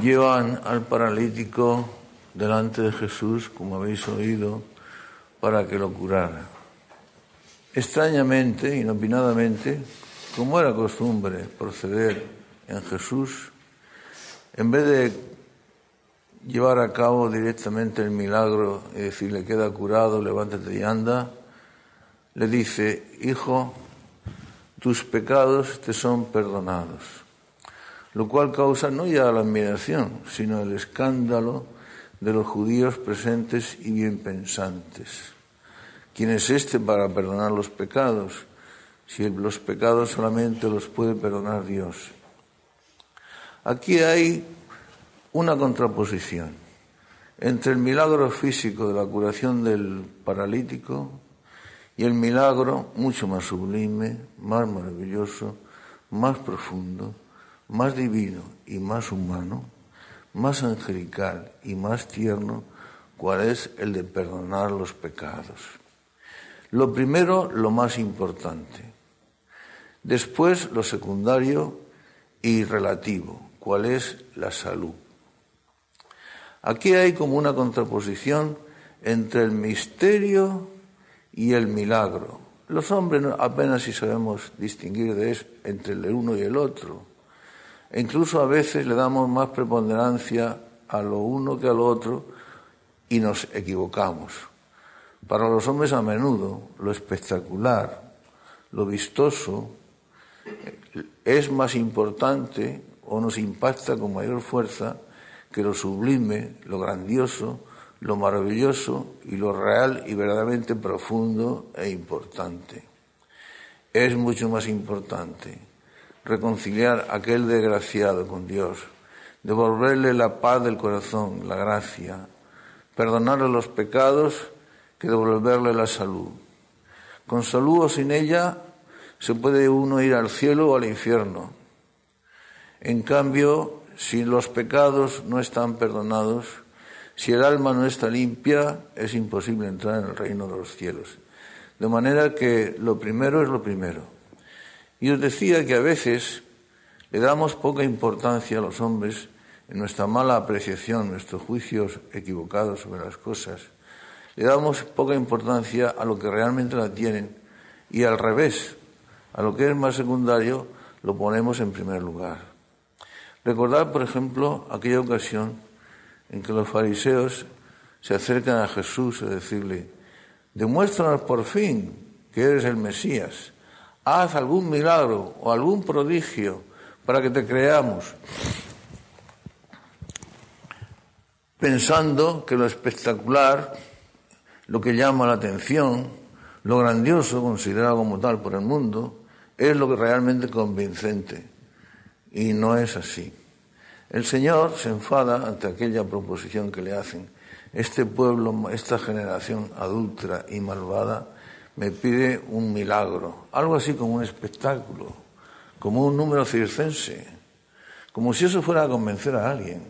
llevan al paralítico delante de Jesús, como habéis oído, para que lo curara. Extrañamente, inopinadamente, como era costumbre proceder en Jesús, en vez de llevar a cabo directamente el milagro y decirle queda curado, levántate y anda, le dice, hijo, tus pecados te son perdonados, lo cual causa no ya la admiración, sino el escándalo de los judíos presentes y bien pensantes. ¿Quién es este para perdonar los pecados? Si los pecados solamente los puede perdonar Dios. Aquí hay una contraposición entre el milagro físico de la curación del paralítico y el milagro mucho más sublime, más maravilloso, más profundo, más divino y más humano, más angelical y más tierno, cuál es el de perdonar los pecados. Lo primero, lo más importante. Después, lo secundario y relativo, cuál es la salud. Aquí hay como una contraposición entre el misterio y el milagro. Los hombres apenas si sabemos distinguir de eso, entre el uno y el otro. Incluso a veces le damos más preponderancia a lo uno que al otro y nos equivocamos. Para los hombres a menudo lo espectacular, lo vistoso, es más importante o nos impacta con mayor fuerza que lo sublime, lo grandioso, lo maravilloso y lo real y verdaderamente profundo e importante. Es mucho más importante reconciliar a aquel desgraciado con Dios, devolverle la paz del corazón, la gracia, perdonarle los pecados que devolverle la salud. Con salud o sin ella se puede uno ir al cielo o al infierno. En cambio, si los pecados no están perdonados, si el alma no está limpia, es imposible entrar en el reino de los cielos. De manera que lo primero es lo primero. Y os decía que a veces le damos poca importancia a los hombres en nuestra mala apreciación, nuestros juicios equivocados sobre las cosas. Le damos poca importancia a lo que realmente la tienen y al revés, a lo que es más secundario, lo ponemos en primer lugar. Recordad, por ejemplo, aquella ocasión en que los fariseos se acercan a Jesús a decirle, demuéstranos por fin que eres el Mesías, haz algún milagro o algún prodigio para que te creamos. Pensando que lo espectacular, lo que llama la atención, lo grandioso considerado como tal por el mundo, es lo que realmente convincente. Y no es así. El Señor se enfada ante aquella proposición que le hacen. Este pueblo, esta generación adulta y malvada, me pide un milagro, algo así como un espectáculo, como un número circense, como si eso fuera a convencer a alguien,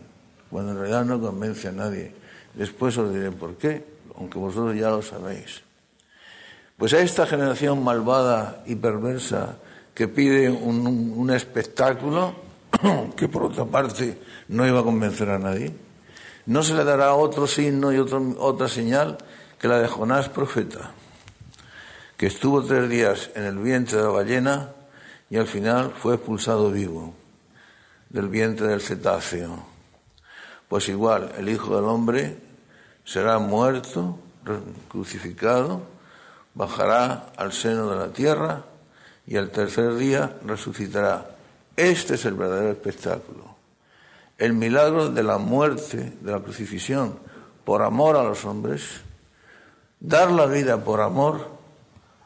cuando en realidad no convence a nadie. Después os diré por qué, aunque vosotros ya lo sabéis. Pues a esta generación malvada y perversa que pide un, espectáculo que por otra parte no iba a convencer a nadie, no se le dará otro signo y otra señal que la de Jonás profeta, que estuvo tres días en el vientre de la ballena y al final fue expulsado vivo del vientre del cetáceo. Pues igual, el Hijo del Hombre será muerto, crucificado, bajará al seno de la tierra y al tercer día resucitará. Este es el verdadero espectáculo. El milagro de la muerte, de la crucifixión, por amor a los hombres, dar la vida por amor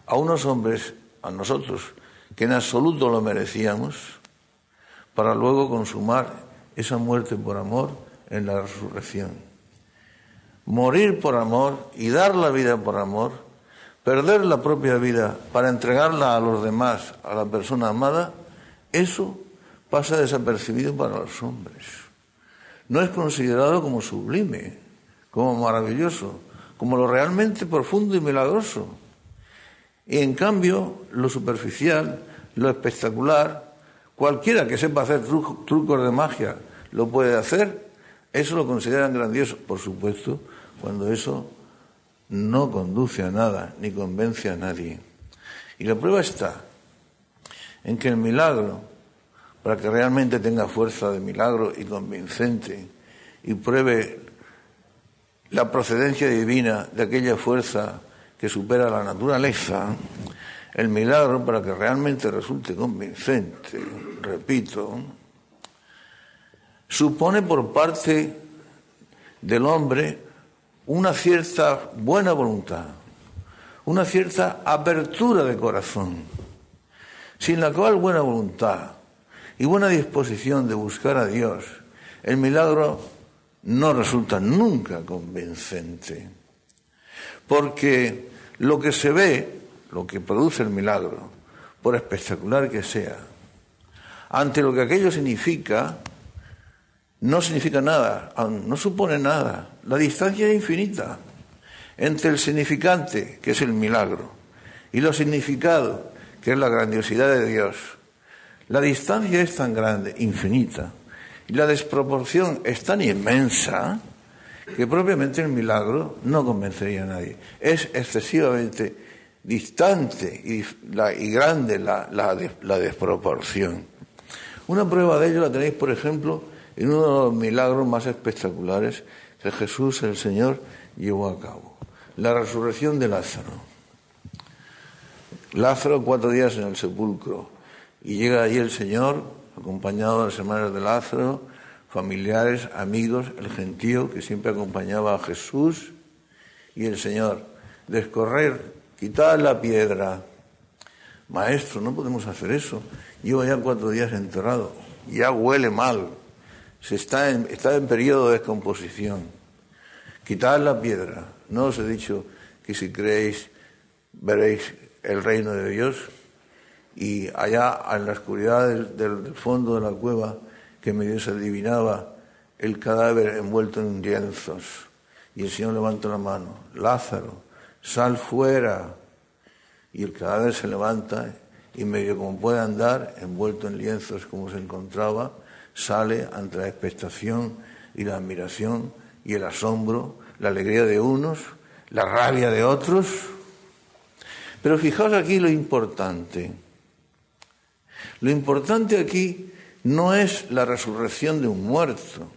a unos hombres, a nosotros, que en absoluto lo merecíamos, para luego consumar esa muerte por amor en la resurrección. Morir por amor y dar la vida por amor perder la propia vida para entregarla a los demás, a la persona amada, eso pasa desapercibido para los hombres. No es considerado como sublime, como maravilloso, como lo realmente profundo y milagroso. Y en cambio, lo superficial, lo espectacular, cualquiera que sepa hacer trucos de magia, lo puede hacer. Eso lo consideran grandioso, por supuesto, cuando eso no conduce a nada ni convence a nadie. Y la prueba está en que el milagro, para que realmente tenga fuerza de milagro y convincente y pruebe la procedencia divina de aquella fuerza que supera la naturaleza, el milagro, para que realmente resulte convincente, repito, supone por parte del hombre una cierta buena voluntad, una cierta apertura de corazón, sin la cual buena voluntad y buena disposición de buscar a Dios, el milagro no resulta nunca convincente. Porque lo que se ve, lo que produce el milagro, por espectacular que sea, ante lo que aquello significa, no significa nada, no supone nada. La distancia es infinita entre el significante, que es el milagro, y lo significado, que es la grandiosidad de Dios. La distancia es tan grande, infinita, y la desproporción es tan inmensa que propiamente el milagro no convencería a nadie. Es excesivamente distante y, grande la, desproporción. Una prueba de ello la tenéis, por ejemplo, en uno de los milagros más espectaculares que Jesús, el Señor, llevó a cabo. La resurrección de Lázaro. Lázaro cuatro días en el sepulcro y llega allí el Señor acompañado de las hermanas de Lázaro, familiares, amigos, el gentío que siempre acompañaba a Jesús y el Señor. Descorrer, quitar la piedra. Maestro, no podemos hacer eso. Llevo ya cuatro días enterrado. Ya huele mal. Se está en, está en periodo de descomposición. Quitar la piedra. ¿No os he dicho que si creéis veréis el reino de Dios? y allá en la oscuridad del, fondo de la cueva que medio se adivinaba el cadáver envuelto en lienzos. Y el Señor levanta la mano, Lázaro, sal fuera. Y el cadáver se levanta y medio como puede andar, envuelto en lienzos como se encontraba, sale ante la expectación y la admiración y el asombro, la alegría de unos, la rabia de otros. Pero fijaos aquí lo importante. Lo importante aquí no es la resurrección de un muerto.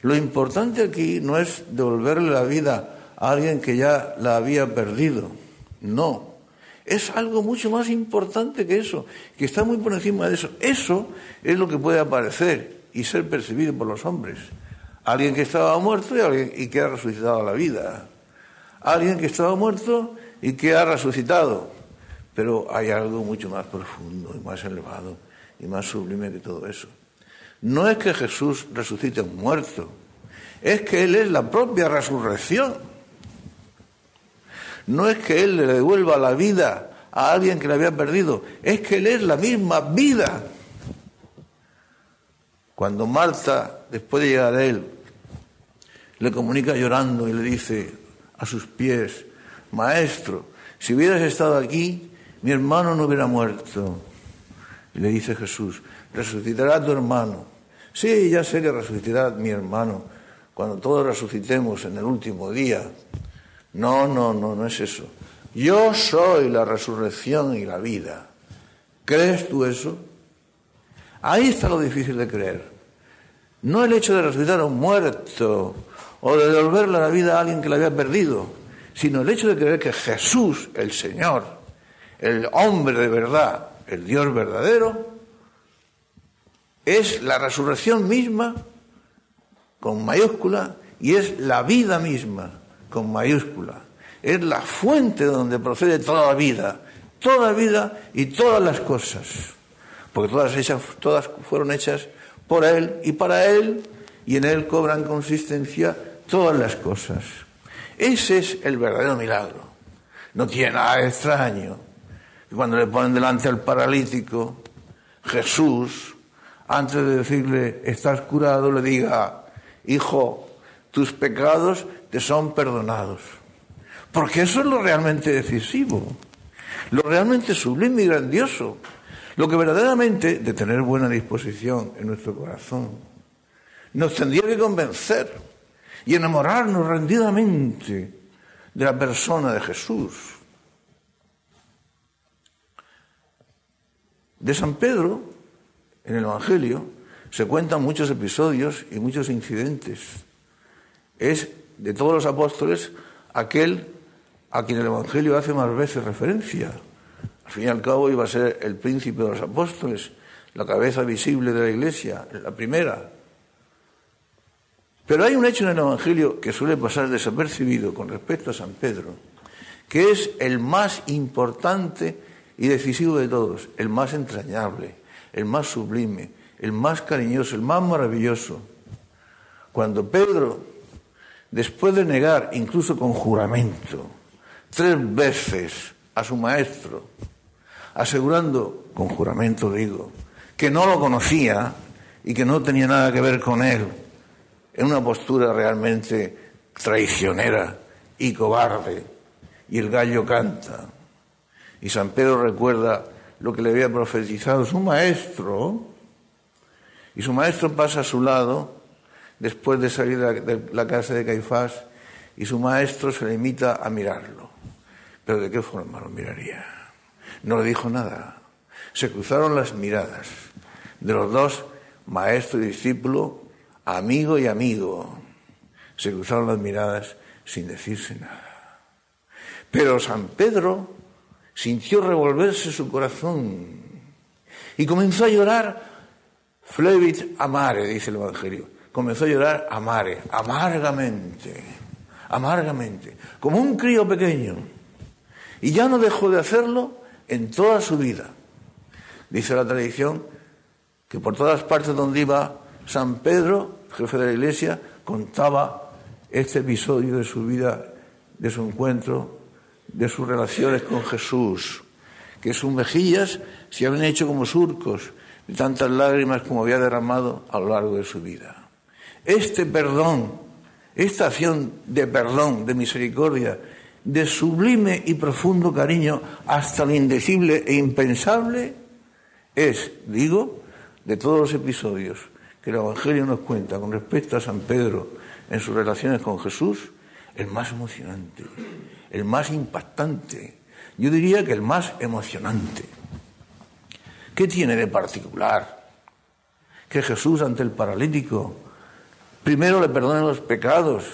Lo importante aquí no es devolverle la vida a alguien que ya la había perdido. No. Es algo mucho más importante que eso, que está muy por encima de eso. Eso es lo que puede aparecer y ser percibido por los hombres. Alguien que estaba muerto y, alguien, y que ha resucitado la vida. Alguien que estaba muerto y que ha resucitado. Pero hay algo mucho más profundo y más elevado y más sublime que todo eso. No es que Jesús resucite a un muerto, es que Él es la propia resurrección. No es que Él le devuelva la vida a alguien que la había perdido, es que Él es la misma vida. Cuando Marta, después de llegar a Él, le comunica llorando y le dice a sus pies, Maestro, si hubieras estado aquí, mi hermano no hubiera muerto. Le dice Jesús, resucitará tu hermano. Sí, ya sé que resucitará mi hermano cuando todos resucitemos en el último día. No, no, no, no es eso. Yo soy la resurrección y la vida. ¿Crees tú eso? Ahí está lo difícil de creer. No el hecho de resucitar a un muerto o de devolverle la vida a alguien que la había perdido, sino el hecho de creer que Jesús, el Señor, el hombre de verdad, el Dios verdadero, es la resurrección misma con mayúscula y es la vida misma con mayúscula. Es la fuente de donde procede toda la vida, toda vida y todas las cosas. Porque todas, ellas, todas fueron hechas por Él y para Él y en Él cobran consistencia todas las cosas. Ese es el verdadero milagro. No tiene nada extraño. Y cuando le ponen delante al paralítico, Jesús, antes de decirle, estás curado, le diga, hijo, tus pecados te son perdonados. Porque eso es lo realmente decisivo, lo realmente sublime y grandioso, lo que verdaderamente, de tener buena disposición en nuestro corazón, nos tendría que convencer y enamorarnos rendidamente de la persona de Jesús. De San Pedro, en el Evangelio, se cuentan muchos episodios y muchos incidentes. Es, de todos los apóstoles, aquel a quien el Evangelio hace más veces referencia. Al fin y al cabo iba a ser el príncipe de los apóstoles, la cabeza visible de la iglesia, la primera. Pero hay un hecho en el Evangelio que suele pasar desapercibido con respecto a San Pedro, que es el más importante y decisivo de todos, el más entrañable, el más sublime, el más cariñoso, el más maravilloso. Cuando Pedro, después de negar, incluso con juramento, tres veces a su maestro, asegurando, con juramento digo, que no lo conocía y que no tenía nada que ver con él, en una postura realmente traicionera y cobarde, y el gallo canta. Y San Pedro recuerda lo que le había profetizado su maestro, y su maestro pasa a su lado después de salir de la casa de Caifás, y su maestro se limita a mirarlo. Pero ¿de qué forma lo miraría? No le dijo nada. Se cruzaron las miradas de los dos, maestro y discípulo, amigo y amigo. Se cruzaron las miradas sin decirse nada. Pero San Pedro sintió revolverse su corazón y comenzó a llorar flevit amare, dice el Evangelio. Comenzó a llorar amare, amargamente, amargamente, como un crío pequeño y ya no dejó de hacerlo en toda su vida. Dice la tradición que por todas partes donde iba San Pedro, jefe de la iglesia, contaba este episodio de su vida, de su encuentro, de sus relaciones con Jesús, que sus mejillas se habían hecho como surcos de tantas lágrimas como había derramado a lo largo de su vida. Este perdón, esta acción de perdón, de misericordia, de sublime y profundo cariño hasta lo indecible e impensable, es, digo, de todos los episodios que el Evangelio nos cuenta con respecto a San Pedro en sus relaciones con Jesús, el más emocionante, el más impactante, yo diría que el más emocionante. ¿Qué tiene de particular? Que Jesús ante el paralítico primero le perdone los pecados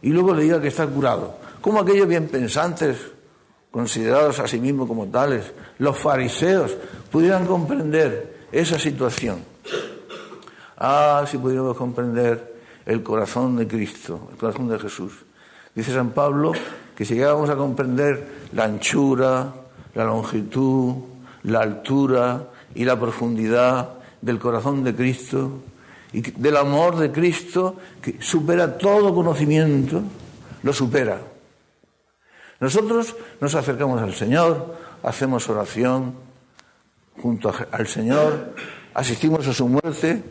y luego le diga que está curado. ¿Cómo aquellos bien pensantes, considerados a sí mismos como tales, los fariseos, pudieran comprender esa situación? Ah, si pudiéramos comprender el corazón de Cristo, el corazón de Jesús. Dice San Pablo que si llegáramos a comprender la anchura, la longitud, la altura y la profundidad del corazón de Cristo y del amor de Cristo que supera todo conocimiento, lo supera. Nosotros nos acercamos al Señor, hacemos oración junto al Señor, asistimos a su muerte,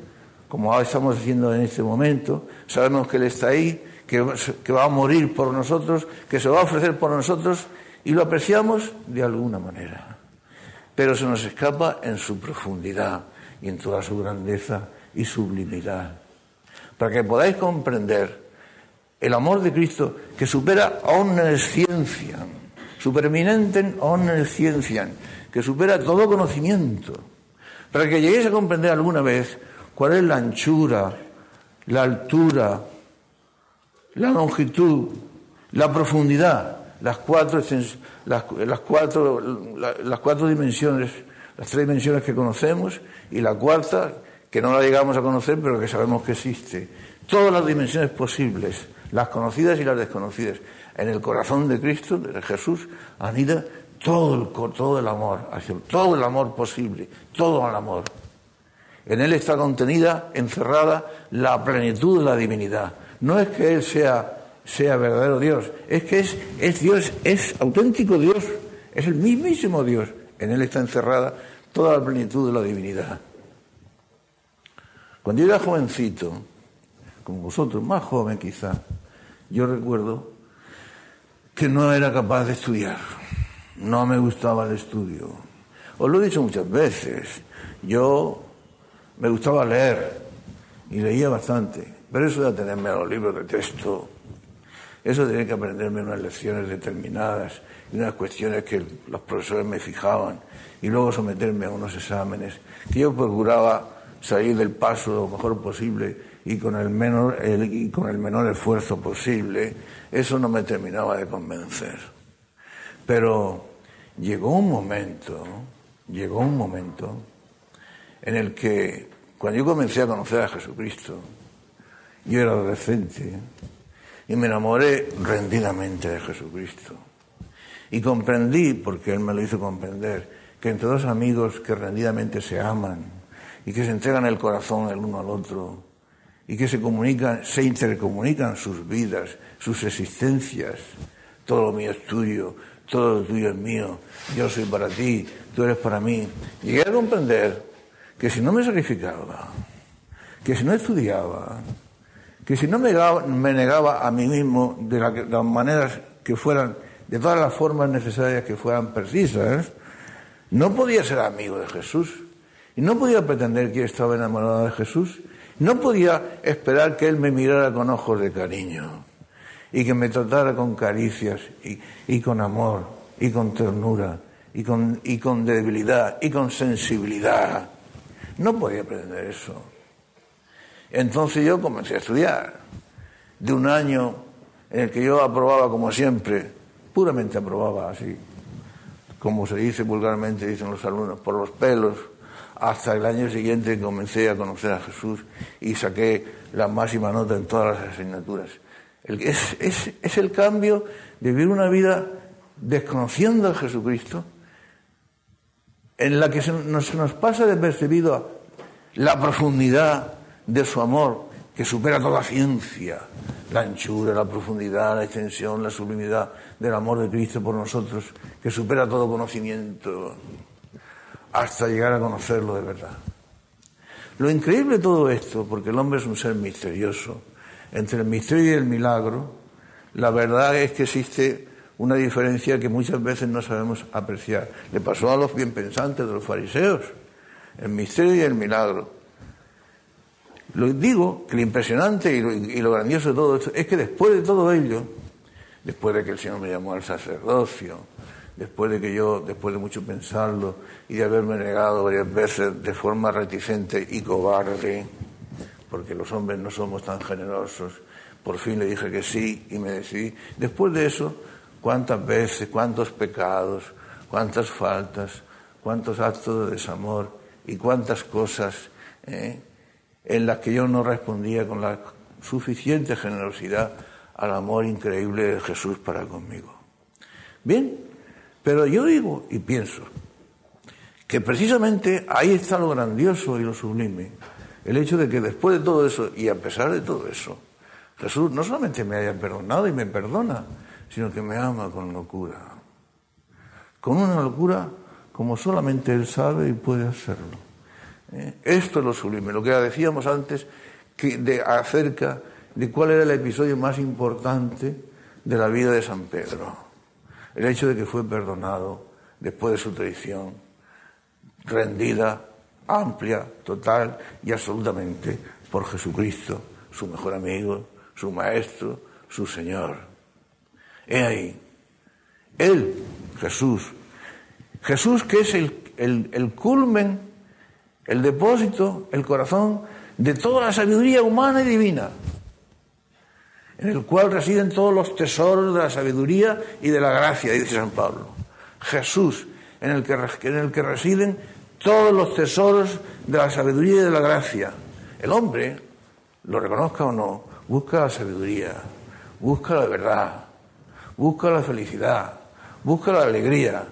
como estamos haciendo en este momento, sabemos que Él está ahí, que, va a morir por nosotros, que se va a ofrecer por nosotros y lo apreciamos de alguna manera. Pero se nos escapa en su profundidad y en toda su grandeza y sublimidad. Para que podáis comprender el amor de Cristo que supera omnisciencia, supereminenten omnisciencia, que supera todo conocimiento, para que lleguéis a comprender alguna vez cuál es la anchura, la altura, la longitud, la profundidad, las cuatro, las, las cuatro, las cuatro dimensiones, las tres dimensiones que conocemos y la cuarta que no la llegamos a conocer pero que sabemos que existe. Todas las dimensiones posibles las conocidas y las desconocidas. En el corazón de Cristo, de Jesús, anida todo el, todo el amor, todo el amor posible, todo el amor. En Él está contenida, encerrada, la plenitud de la divinidad. No es que Él sea, sea verdadero Dios, es que es, es Dios, es auténtico Dios, es el mismísimo Dios. En Él está encerrada toda la plenitud de la divinidad. Cuando yo era jovencito, como vosotros, más joven quizá, yo recuerdo que no era capaz de estudiar, no me gustaba el estudio. Os lo he dicho muchas veces, yo me gustaba leer, y leía bastante, pero eso de atenerme a los libros de texto, eso tener que aprenderme unas lecciones determinadas y unas cuestiones que los profesores me fijaban y luego someterme a unos exámenes, que yo procuraba salir del paso lo mejor posible y con el menor, y con el menor esfuerzo posible, eso no me terminaba de convencer. Pero llegó un momento, llegó un momento en el que cuando yo comencé a conocer a Jesucristo, yo era adolescente y me enamoré rendidamente de Jesucristo. Y comprendí, porque Él me lo hizo comprender, que entre dos amigos que rendidamente se aman y que se entregan el corazón el uno al otro y que se comunican, se intercomunican sus vidas, sus existencias, todo lo mío es tuyo, todo lo tuyo es mío, yo soy para ti, tú eres para mí. Llegué a comprender que si no me sacrificaba, que si no estudiaba, que si no me, negaba a mí mismo de, las maneras que fueran, de todas las formas necesarias que fueran precisas, no podía ser amigo de Jesús. Y no podía pretender que estaba enamorado de Jesús. No podía esperar que Él me mirara con ojos de cariño y que me tratara con caricias y, con amor y con ternura y con, y con debilidad y con sensibilidad. No podía pretender eso. Entonces yo comencé a estudiar. De un año en el que yo aprobaba como siempre, puramente aprobaba así, como se dice vulgarmente, dicen los alumnos, por los pelos, hasta el año siguiente comencé a conocer a Jesús y saqué la máxima nota en todas las asignaturas. Es, es, el cambio de vivir una vida desconociendo a Jesucristo, en la que se nos, se nos pasa percibido la profundidad de su amor, que supera toda ciencia, la anchura, la profundidad, la extensión, la sublimidad del amor de Cristo por nosotros, que supera todo conocimiento, hasta llegar a conocerlo de verdad. Lo increíble de todo esto, porque el hombre es un ser misterioso, entre el misterio y el milagro, la verdad es que existe una diferencia que muchas veces no sabemos apreciar. Le pasó a los bien pensantes de los fariseos, el misterio y el milagro. Lo digo que lo impresionante y lo, grandioso de todo esto es que después de todo ello, después de que el Señor me llamó al sacerdocio, después de que yo, después de mucho pensarlo y de haberme negado varias veces de forma reticente y cobarde, porque los hombres no somos tan generosos, por fin le dije que sí y me decidí. Después de eso, cuántas veces, cuántos pecados, cuántas faltas, cuántos actos de desamor y cuántas cosas. ¿eh? En las que yo no respondía con la suficiente generosidad al amor increíble de Jesús para conmigo. Bien, pero yo digo y pienso que precisamente ahí está lo grandioso y lo sublime, el hecho de que después de todo eso y a pesar de todo eso, Jesús no solamente me haya perdonado y me perdona, sino que me ama con locura, con una locura como solamente Él sabe y puede hacerlo. ¿Eh? Esto es lo sublime, lo que decíamos antes de, acerca de cuál era el episodio más importante de la vida de San Pedro. El hecho de que fue perdonado después de su traición, rendida, amplia, total y absolutamente por Jesucristo, su mejor amigo, su maestro, su Señor. He ahí. Él, Jesús. Jesús que es el culmen el depósito, el corazón de toda la sabiduría humana y divina, en el cual residen todos los tesoros de la sabiduría y de la gracia, dice San Pablo. Jesús, en el que, en el que residen todos los tesoros de la sabiduría y de la gracia. El hombre, lo reconozca o no, busca la sabiduría, busca la verdad, busca la felicidad, busca la alegría,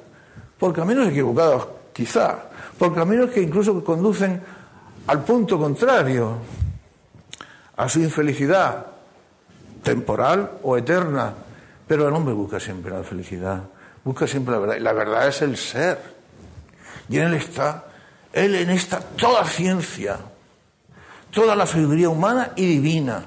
por caminos equivocados, quizá, por caminos que incluso conducen al punto contrario, a su infelicidad temporal o eterna. Pero el hombre busca siempre la felicidad, busca siempre la verdad. Y la verdad es el ser. Y en él está, él en esta toda ciencia, toda la sabiduría humana y divina,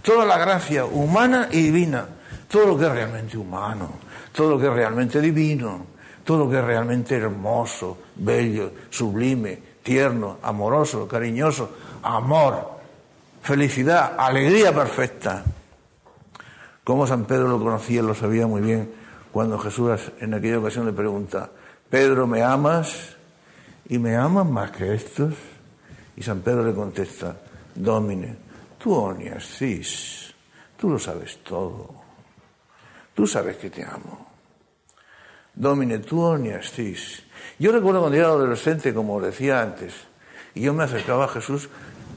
toda la gracia humana y divina, todo lo que es realmente humano, todo lo que es realmente divino, todo lo que es realmente hermoso, bello, sublime, tierno, amoroso, cariñoso, amor, felicidad, alegría perfecta. Como San Pedro lo conocía, lo sabía muy bien, cuando Jesús en aquella ocasión le pregunta, Pedro, ¿me amas? ¿Y me amas más que estos? Y San Pedro le contesta, Domine, tú onias cis, tú lo sabes todo, tú sabes que te amo. Domine, tú onias cis. Yo recuerdo cuando era adolescente, como decía antes, y yo me acercaba a Jesús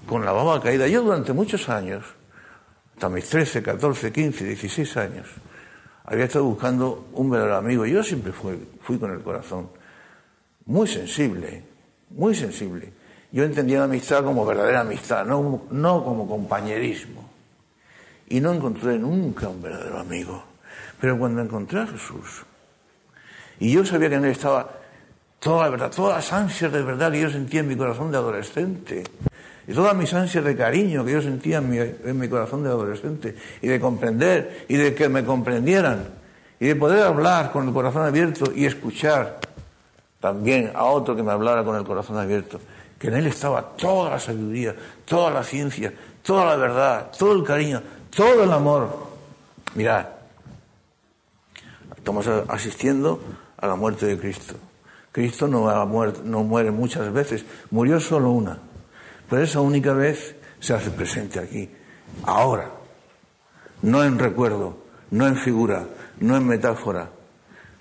con la baba caída. Yo durante muchos años, hasta mis 13, 14, 15, 16 años, había estado buscando un verdadero amigo. Yo siempre fui, fui con el corazón muy sensible, muy sensible. Yo entendía la amistad como verdadera amistad, no, no como compañerismo. Y no encontré nunca un verdadero amigo. Pero cuando encontré a Jesús, y yo sabía que en él estaba toda la verdad, todas las ansias de verdad que yo sentía en mi corazón de adolescente, y todas mis ansias de cariño que yo sentía en mi, corazón de adolescente, y de comprender, y de que me comprendieran, y de poder hablar con el corazón abierto y escuchar también a otro que me hablara con el corazón abierto. Que en él estaba toda la sabiduría, toda la ciencia, toda la verdad, todo el cariño, todo el amor. Mirad, estamos asistiendo a la muerte de Cristo. Cristo no, muere muchas veces, murió solo una, pero esa única vez se hace presente aquí, ahora, no en recuerdo, no en figura, no en metáfora.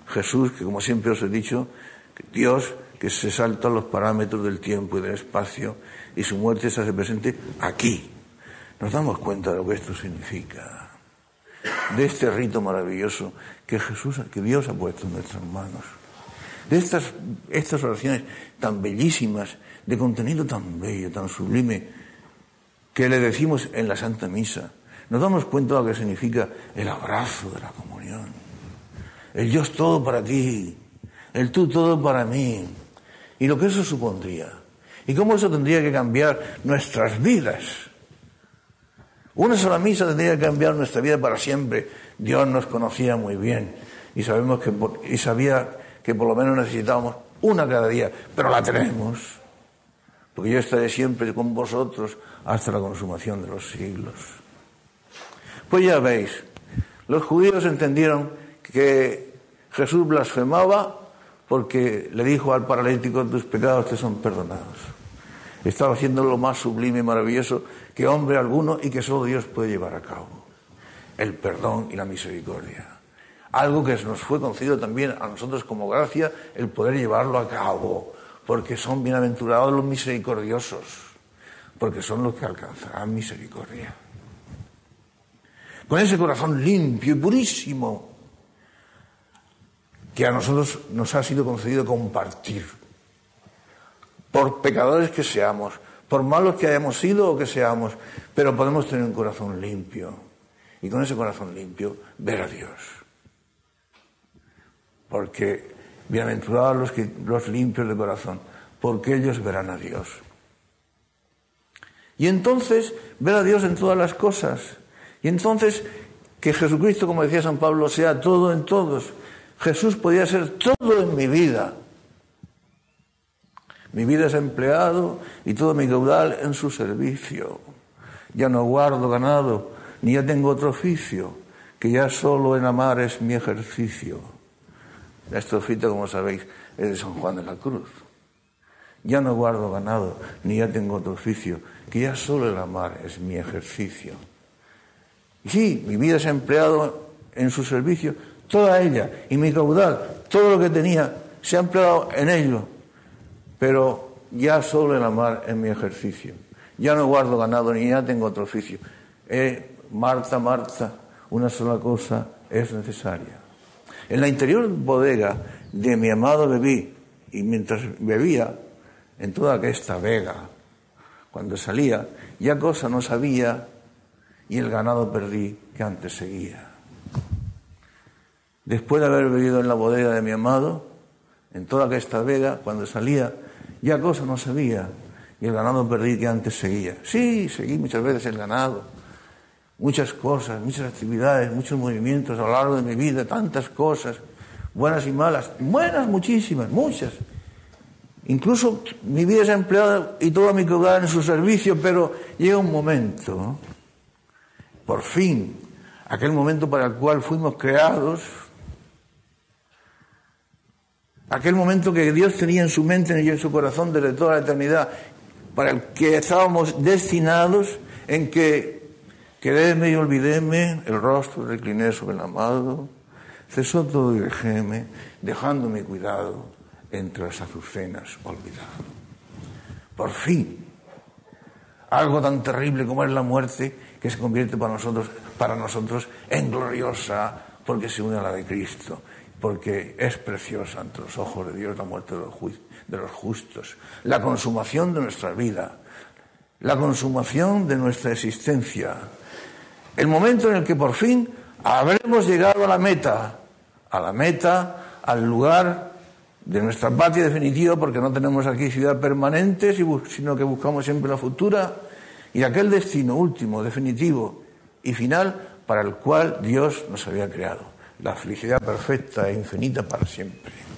Jesús, que como siempre os he dicho, Dios que se saltan los parámetros del tiempo y del espacio y su muerte se hace presente aquí. Nos damos cuenta de lo que esto significa, de este rito maravilloso que Jesús, que Dios ha puesto en nuestras manos, de estas, estas oraciones tan bellísimas, de contenido tan bello, tan sublime, que le decimos en la Santa Misa. Nos damos cuenta de lo que significa el abrazo de la comunión, el yo es todo para ti, el tú todo para mí, y lo que eso supondría. Y cómo eso tendría que cambiar nuestras vidas. Una sola misa tendría que cambiar nuestra vida para siempre. Dios nos conocía muy bien y sabemos que y sabía que por lo menos necesitábamos una cada día, pero la tenemos. Porque yo estaré siempre con vosotros hasta la consumación de los siglos. Pues ya veis, los judíos entendieron que Jesús blasfemaba porque le dijo al paralítico, tus pecados te son perdonados. Estaba haciendo lo más sublime y maravilloso que hombre alguno y que solo Dios puede llevar a cabo. El perdón y la misericordia. Algo que nos fue concedido también a nosotros como gracia, el poder llevarlo a cabo. Porque son bienaventurados los misericordiosos. Porque son los que alcanzarán misericordia. Con ese corazón limpio y purísimo que a nosotros nos ha sido concedido compartir. Por pecadores que seamos, por malos que hayamos sido o que seamos, pero podemos tener un corazón limpio. Y con ese corazón limpio, ver a Dios. Porque bienaventurados los, que, los limpios de corazón, porque ellos verán a Dios. Y entonces, ver a Dios en todas las cosas. Y entonces, que Jesucristo, como decía San Pablo, sea todo en todos Jesús podía ser todo en mi vida. Mi vida es empleado y todo mi caudal en su servicio. Ya no guardo ganado, ni ya tengo otro oficio, que ya solo en amar es mi ejercicio. Este oficio, como sabéis, es de San Juan de la Cruz. Ya no guardo ganado, ni ya tengo otro oficio, que ya solo el amar es mi ejercicio. Y sí, mi vida es empleado en su servicio, toda ella, y mi caudal, todo lo que tenía, se ha empleado en ello, pero ya solo en amar en mi ejercicio. Ya no guardo ganado ni ya tengo otro oficio. Eh, Marta, Marta, una sola cosa es necesaria. En la interior bodega de mi amado bebí, y mientras bebía, en toda aquesta vega, cuando salía, ya cosa no sabía y el ganado perdí que antes seguía. Después de haber vivido en la bodega de mi amado, en toda aquesta vega, cuando salía, ya cosa no sabía. Y el ganado perdí que antes seguía. Sí, seguí muchas veces el ganado. Muchas cosas, muchas actividades, muchos movimientos a lo largo de mi vida, tantas cosas, buenas y malas, buenas muchísimas, muchas. Incluso mi vida es empleada y toda mi hogar en su servicio, pero llega un momento, por fin, aquel momento para el cual fuimos creados, aquel momento que Dios tenía en su mente y en su corazón desde toda la eternidad, para el que estábamos destinados, en que quedéme y olvidéme, el rostro recliné sobre el amado, cesó todo y dejéme, dejando mi cuidado entre las azucenas olvidado. Por fin, algo tan terrible como es la muerte, que se convierte para nosotros, para nosotros en gloriosa, porque se une a la de Cristo, porque es preciosa ante los ojos de Dios la muerte de los, justos, la consumación de nuestra vida, la consumación de nuestra existencia, el momento en el que por fin habremos llegado a la meta, a la meta, al lugar de nuestra patria definitiva, porque no tenemos aquí ciudad permanente, sino que buscamos siempre la futura, y aquel destino último, definitivo y final para el cual Dios nos había creado, la felicidad perfecta e infinita para siempre.